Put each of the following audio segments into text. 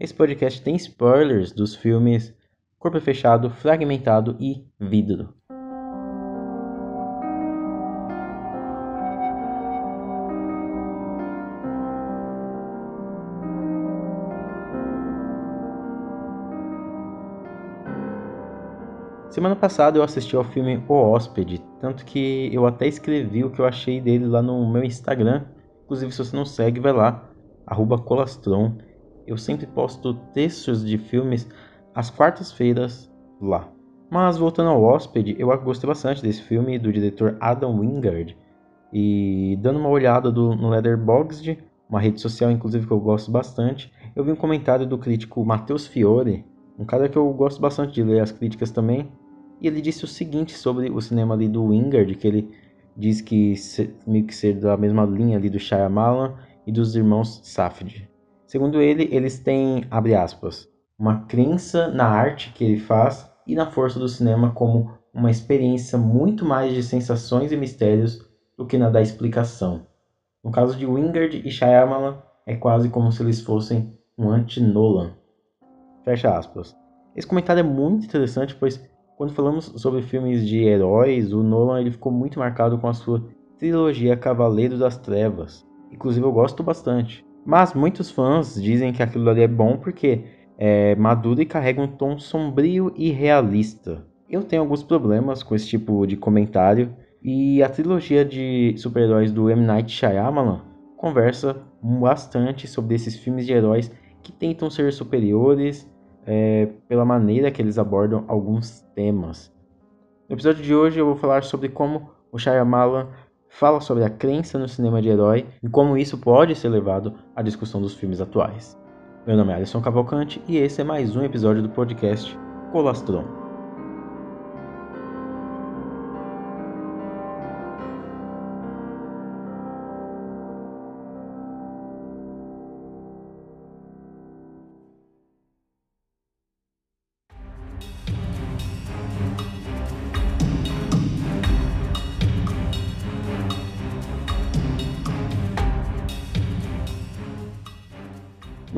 Esse podcast tem spoilers dos filmes Corpo Fechado, Fragmentado e Vidro. Semana passada eu assisti ao filme O Hóspede, tanto que eu até escrevi o que eu achei dele lá no meu Instagram. Inclusive, se você não segue, vai lá, colastron. Eu sempre posto textos de filmes às quartas-feiras lá. Mas voltando ao Hóspede, eu gostei bastante desse filme do diretor Adam Wingard. E dando uma olhada do, no Letterboxd, uma rede social inclusive que eu gosto bastante, eu vi um comentário do crítico Matheus Fiore, um cara que eu gosto bastante de ler as críticas também, e ele disse o seguinte sobre o cinema ali do Wingard, que ele diz que meio que ser da mesma linha ali do Shyamalan e dos irmãos Safdie. Segundo ele, eles têm, abre aspas, uma crença na arte que ele faz e na força do cinema como uma experiência muito mais de sensações e mistérios do que na da explicação. No caso de Wingard e Shyamalan, é quase como se eles fossem um anti-Nolan. Fecha aspas. Esse comentário é muito interessante, pois quando falamos sobre filmes de heróis, o Nolan ele ficou muito marcado com a sua trilogia Cavaleiro das Trevas. Inclusive eu gosto bastante. Mas muitos fãs dizem que aquilo ali é bom porque é maduro e carrega um tom sombrio e realista. Eu tenho alguns problemas com esse tipo de comentário e a trilogia de super-heróis do M. Night Shyamalan conversa bastante sobre esses filmes de heróis que tentam ser superiores é, pela maneira que eles abordam alguns temas. No episódio de hoje eu vou falar sobre como o Shyamalan fala sobre a crença no cinema de herói e como isso pode ser levado à discussão dos filmes atuais. Meu nome é Alisson Cavalcante e esse é mais um episódio do podcast Colastron.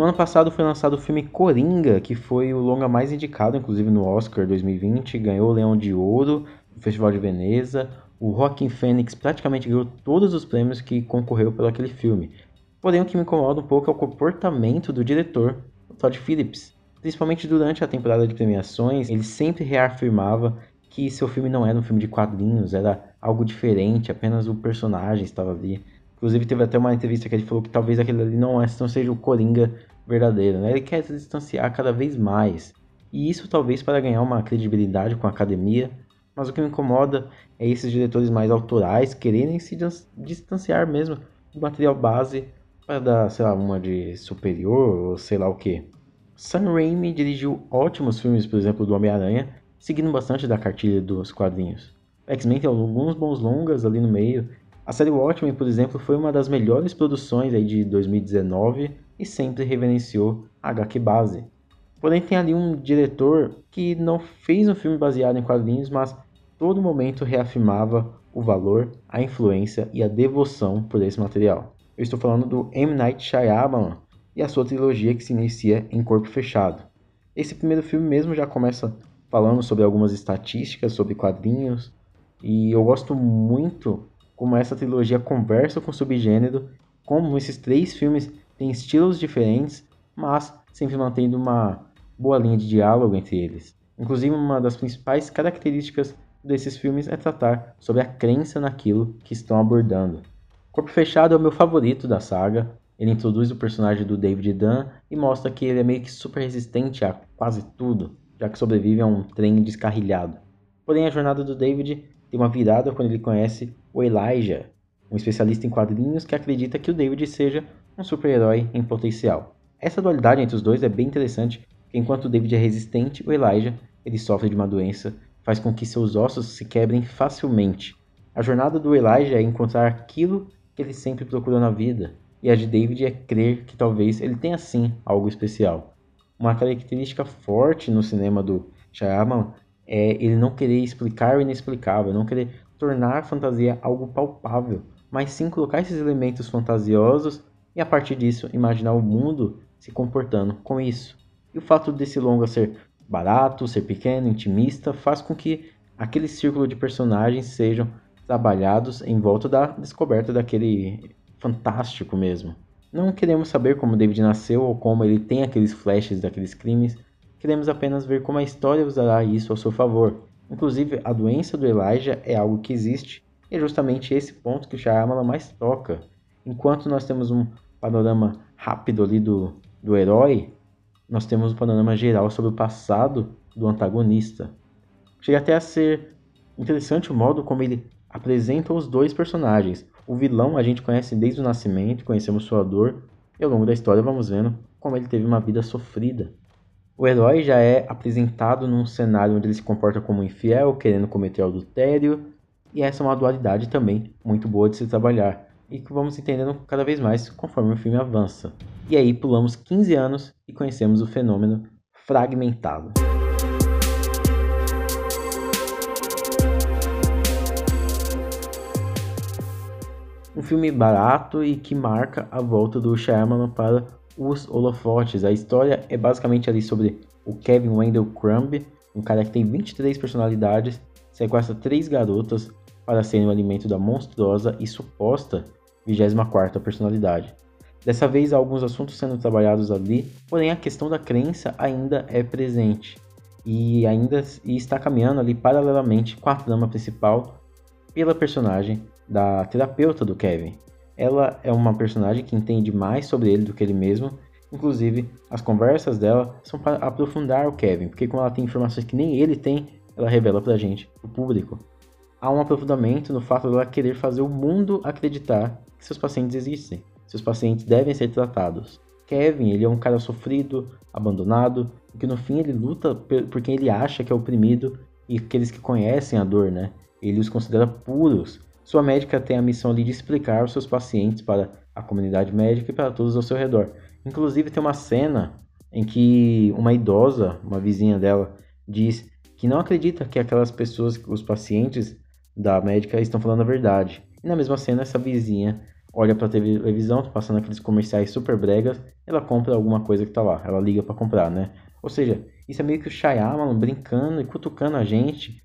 No ano passado foi lançado o filme Coringa, que foi o longa mais indicado, inclusive no Oscar 2020, ganhou o Leão de Ouro no Festival de Veneza. O Joaquin Phoenix praticamente ganhou todos os prêmios que concorreu pelo aquele filme. Porém, o que me incomoda um pouco é o comportamento do diretor, Todd Phillips. Principalmente durante a temporada de premiações, ele sempre reafirmava que seu filme não era um filme de quadrinhos, era algo diferente, apenas o personagem estava ali. Inclusive, teve até uma entrevista que ele falou que talvez aquele ali não, é, não seja o Coringa verdadeiro, né? Ele quer se distanciar cada vez mais. E isso talvez para ganhar uma credibilidade com a academia, mas o que me incomoda é esses diretores mais autorais quererem se distanciar mesmo do material base para dar, sei lá, uma de superior ou sei lá o que. Sam Raimi dirigiu ótimos filmes, por exemplo, do Homem-Aranha, seguindo bastante da cartilha dos quadrinhos. X-Men tem alguns bons longas ali no meio. A série Watchmen, por exemplo, foi uma das melhores produções aí de 2019 e sempre reverenciou a HQ base. Porém, tem ali um diretor que não fez um filme baseado em quadrinhos, mas todo momento reafirmava o valor, a influência e a devoção por esse material. Eu estou falando do M. Night Shyamalan e a sua trilogia que se inicia em Corpo Fechado. Esse primeiro filme mesmo já começa falando sobre algumas estatísticas sobre quadrinhos e eu gosto muito como essa trilogia conversa com o subgênero, como esses três filmes têm estilos diferentes, mas sempre mantendo uma boa linha de diálogo entre eles. Inclusive, uma das principais características desses filmes é tratar sobre a crença naquilo que estão abordando. Corpo Fechado é o meu favorito da saga. Ele introduz o personagem do David Dunn e mostra que ele é meio que super resistente a quase tudo, já que sobrevive a um trem descarrilhado. Porém, a jornada do David tem uma virada quando ele conhece o Elijah, um especialista em quadrinhos que acredita que o David seja um super-herói em potencial. Essa dualidade entre os dois é bem interessante, porque enquanto o David é resistente, o Elijah ele sofre de uma doença, faz com que seus ossos se quebrem facilmente. A jornada do Elijah é encontrar aquilo que ele sempre procurou na vida, e a de David é crer que talvez ele tenha sim algo especial. Uma característica forte no cinema do Shyamalan é ele não querer explicar o inexplicável, não querer tornar a fantasia algo palpável, mas sim colocar esses elementos fantasiosos e a partir disso imaginar o mundo se comportando com isso. E o fato desse longa ser barato, ser pequeno, intimista, faz com que aquele círculo de personagens sejam trabalhados em volta da descoberta daquele fantástico mesmo. Não queremos saber como David nasceu ou como ele tem aqueles flashes daqueles crimes, queremos apenas ver como a história usará isso ao seu favor. Inclusive, a doença do Elijah é algo que existe, e é justamente esse ponto que o Shyamalan mais toca. Enquanto nós temos um panorama rápido ali do, do herói, nós temos um panorama geral sobre o passado do antagonista. Chega até a ser interessante o modo como ele apresenta os dois personagens. O vilão a gente conhece desde o nascimento, conhecemos sua dor, e ao longo da história vamos vendo como ele teve uma vida sofrida. O herói já é apresentado num cenário onde ele se comporta como infiel, querendo cometer adultério, e essa é uma dualidade também muito boa de se trabalhar, e que vamos entendendo cada vez mais conforme o filme avança. E aí pulamos 15 anos e conhecemos o fenômeno fragmentado. Um filme barato e que marca a volta do Shyamalan para os holofotes. A história é basicamente ali sobre o Kevin Wendell Crumb, um cara que tem 23 personalidades, sequestra três garotas para serem o alimento da monstruosa e suposta 24ª personalidade. Dessa vez há alguns assuntos sendo trabalhados ali, porém a questão da crença ainda é presente e ainda e está caminhando ali paralelamente com a trama principal pela personagem da terapeuta do Kevin, ela é uma personagem que entende mais sobre ele do que ele mesmo. Inclusive, as conversas dela são para aprofundar o Kevin, porque como ela tem informações que nem ele tem, ela revela pra gente, o público. Há um aprofundamento no fato dela querer fazer o mundo acreditar que seus pacientes existem, seus pacientes devem ser tratados. Kevin, ele é um cara sofrido, abandonado, que no fim ele luta por quem ele acha que é oprimido e aqueles que conhecem a dor, né? Ele os considera puros, sua médica tem a missão de explicar os seus pacientes para a comunidade médica e para todos ao seu redor. Inclusive tem uma cena em que uma idosa, uma vizinha dela, diz que não acredita que aquelas pessoas, os pacientes da médica estão falando a verdade. E na mesma cena essa vizinha olha para a televisão, passando aqueles comerciais super bregas, ela compra alguma coisa que tá lá, ela liga para comprar, né? Ou seja, isso é meio que o Shyamalan brincando e cutucando a gente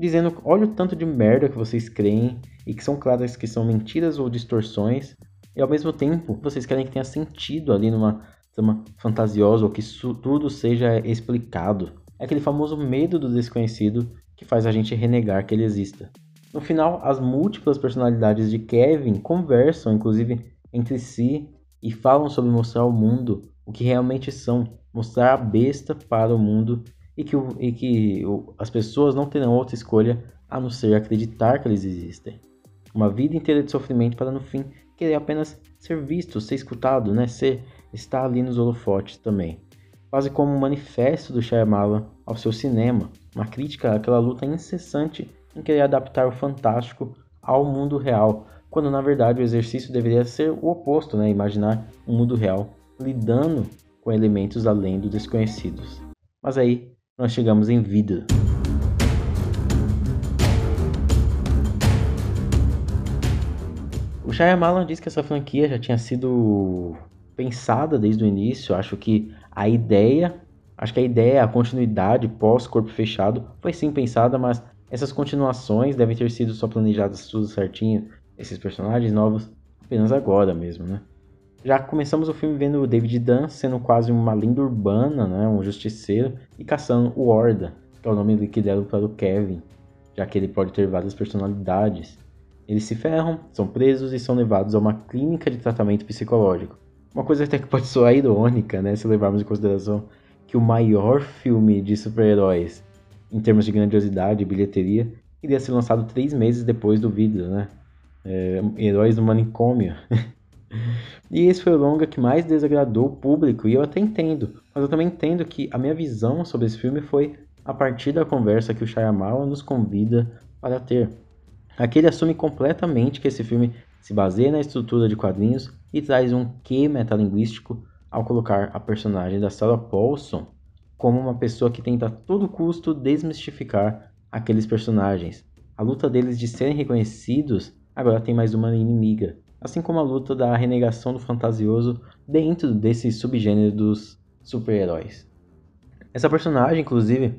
dizendo: olha o tanto de merda que vocês creem e que são claras que são mentiras ou distorções, e ao mesmo tempo vocês querem que tenha sentido ali numa trama fantasiosa ou que tudo seja explicado. É aquele famoso medo do desconhecido que faz a gente renegar que ele exista. No final, as múltiplas personalidades de Kevin conversam, inclusive, entre si e falam sobre mostrar ao mundo o que realmente são, mostrar a besta para o mundo e que, e que as pessoas não terão outra escolha a não ser acreditar que eles existem. Uma vida inteira de sofrimento para no fim querer apenas ser visto, ser escutado, né? Ser estar ali nos holofotes também. Quase como um manifesto do Shyamalan ao seu cinema, uma crítica àquela luta incessante em querer adaptar o fantástico ao mundo real, quando na verdade o exercício deveria ser o oposto, né? Imaginar um mundo real lidando com elementos além dos desconhecidos. Mas aí nós chegamos em vida. O Shyamalan diz que essa franquia já tinha sido pensada desde o início. Acho que a ideia, acho que a ideia, a continuidade pós Corpo Fechado foi sim pensada, mas essas continuações devem ter sido só planejadas tudo certinho, esses personagens novos apenas agora mesmo, né? Já começamos o filme vendo o David Dunn sendo quase uma lenda urbana, né, um justiceiro, e caçando o Horda, que é o nome que deram para o Kevin, já que ele pode ter várias personalidades. Eles se ferram, são presos e são levados a uma clínica de tratamento psicológico. Uma coisa até que pode soar irônica, né, se levarmos em consideração que o maior filme de super-heróis, em termos de grandiosidade e bilheteria, iria ser lançado três meses depois do vídeo, né? É, Heróis do Manicômio. E esse foi o longa que mais desagradou o público, e eu até entendo, mas eu também entendo que a minha visão sobre esse filme foi a partir da conversa que o Shyamalan nos convida para ter. Aqui ele assume completamente que esse filme se baseia na estrutura de quadrinhos e traz um quê metalinguístico ao colocar a personagem da Sarah Paulson como uma pessoa que tenta a todo custo desmistificar aqueles personagens. A luta deles de serem reconhecidos agora tem mais uma inimiga, assim como a luta da renegação do fantasioso dentro desse subgênero dos super-heróis. Essa personagem, inclusive,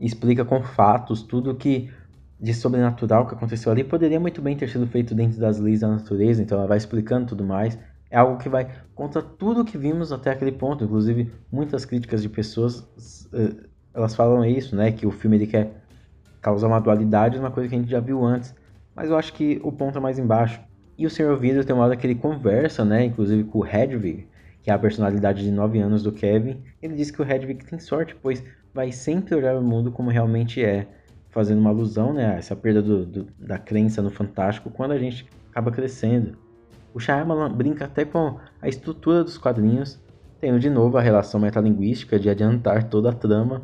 explica com fatos tudo que de sobrenatural que aconteceu ali poderia muito bem ter sido feito dentro das leis da natureza, então ela vai explicando tudo mais. É algo que vai contra tudo que vimos até aquele ponto, inclusive muitas críticas de pessoas, eh, elas falam isso, né, que o filme ele quer causar uma dualidade, uma coisa que a gente já viu antes. Mas eu acho que o ponto é mais embaixo. E o Sr. Vidro tem uma hora que ele conversa, né, inclusive com o Hedwig, que é a personalidade de 9 anos do Kevin. Ele diz que o Hedwig tem sorte, pois vai sempre olhar o mundo como realmente é, fazendo uma alusão, né, a essa perda do, do, da crença no fantástico quando a gente acaba crescendo. O Shyamalan brinca até com a estrutura dos quadrinhos, tendo de novo a relação metalinguística de adiantar toda a trama,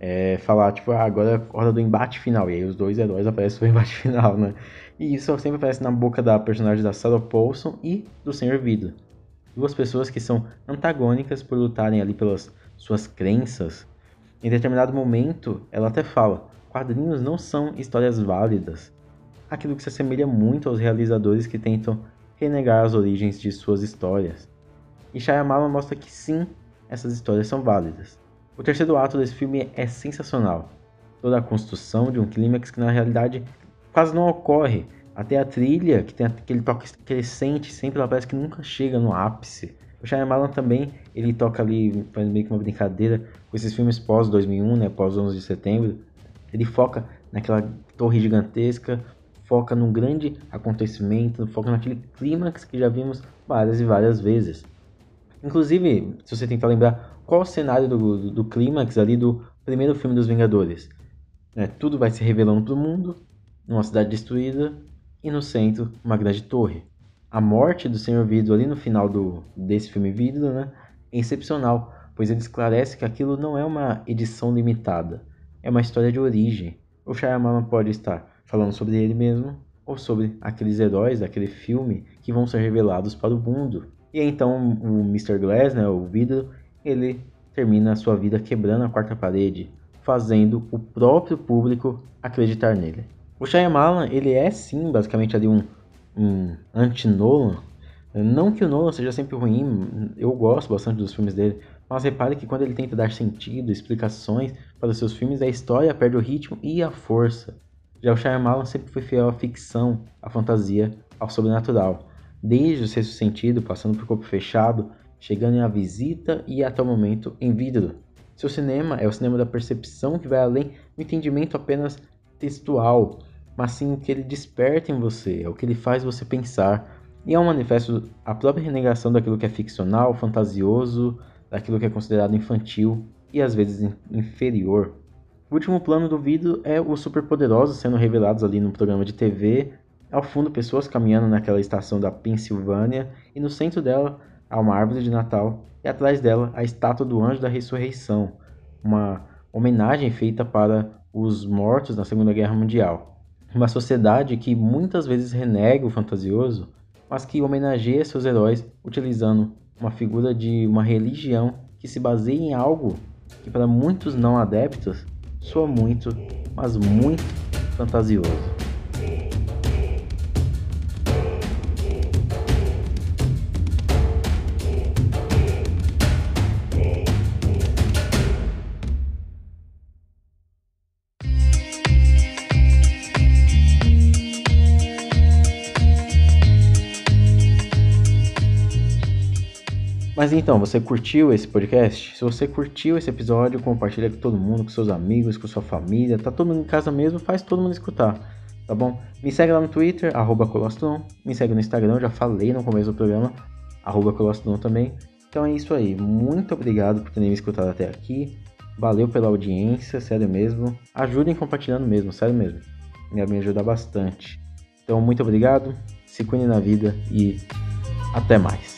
é, falar, tipo, ah, agora é hora do embate final, e aí os dois heróis aparecem no embate final, né? E isso sempre aparece na boca da personagem da Sarah Paulson e do Senhor Vida. Duas pessoas que são antagônicas por lutarem ali pelas suas crenças. Em determinado momento, ela até fala: quadrinhos não são histórias válidas. Aquilo que se assemelha muito aos realizadores que tentam renegar as origens de suas histórias. E Shyamalan mostra que sim, essas histórias são válidas. O terceiro ato desse filme é sensacional. Toda a construção de um clímax que na realidade quase não ocorre. Até a trilha, que tem aquele toque crescente, sempre ela parece que nunca chega no ápice. O Shyamalan também, ele toca ali, faz meio que uma brincadeira com esses filmes pós 2001, né, pós 11 de setembro. Ele foca naquela torre gigantesca, foca num grande acontecimento, foca naquele clímax que já vimos várias e várias vezes. Inclusive, se você tentar lembrar qual o cenário do, do, do clímax ali do primeiro filme dos Vingadores. É, tudo vai se revelando para o mundo, numa cidade destruída, e no centro, uma grande torre. A morte do Senhor Vidro ali no final do, desse filme Vidro né, é excepcional, pois ele esclarece que aquilo não é uma edição limitada, é uma história de origem. O Shyamalan pode estar falando sobre ele mesmo, ou sobre aqueles heróis daquele filme que vão ser revelados para o mundo. E então o Mr. Glass, né, o vidro, ele termina a sua vida quebrando a quarta parede, fazendo o próprio público acreditar nele. O Shyamalan, ele é sim, basicamente ali um, um anti-Nolan. Não que o Nolan seja sempre ruim, eu gosto bastante dos filmes dele, mas repare que quando ele tenta dar sentido, explicações para os seus filmes, a história perde o ritmo e a força. Já o Shyamalan sempre foi fiel à ficção, à fantasia, ao sobrenatural. Desde o sexto sentido, passando por corpo fechado, chegando em A Visita e até o momento em Vidro. Seu cinema é o cinema da percepção que vai além do entendimento apenas textual, mas sim o que ele desperta em você, é o que ele faz você pensar. E é um manifesto a própria renegação daquilo que é ficcional, fantasioso, daquilo que é considerado infantil e às vezes inferior. O último plano do vidro é os superpoderosos sendo revelados ali no programa de TV. Ao fundo, pessoas caminhando naquela estação da Pensilvânia e no centro dela há uma árvore de Natal e atrás dela a estátua do Anjo da Ressurreição, uma homenagem feita para os mortos na Segunda Guerra Mundial. Uma sociedade que muitas vezes renega o fantasioso, mas que homenageia seus heróis utilizando uma figura de uma religião que se baseia em algo que para muitos não adeptos soa muito, mas muito fantasioso. Mas então, você curtiu esse podcast? Se você curtiu esse episódio, compartilha com todo mundo, com seus amigos, com sua família. Tá todo mundo em casa mesmo, faz todo mundo escutar, tá bom? Me segue lá no Twitter, arroba Colostron. Me segue no Instagram, já falei no começo do programa, arroba Colostron também. Então é isso aí. Muito obrigado por terem me escutado até aqui. Valeu pela audiência, sério mesmo. Ajudem compartilhando mesmo, sério mesmo. Me ajuda bastante. Então, muito obrigado. Se cuide na vida e até mais.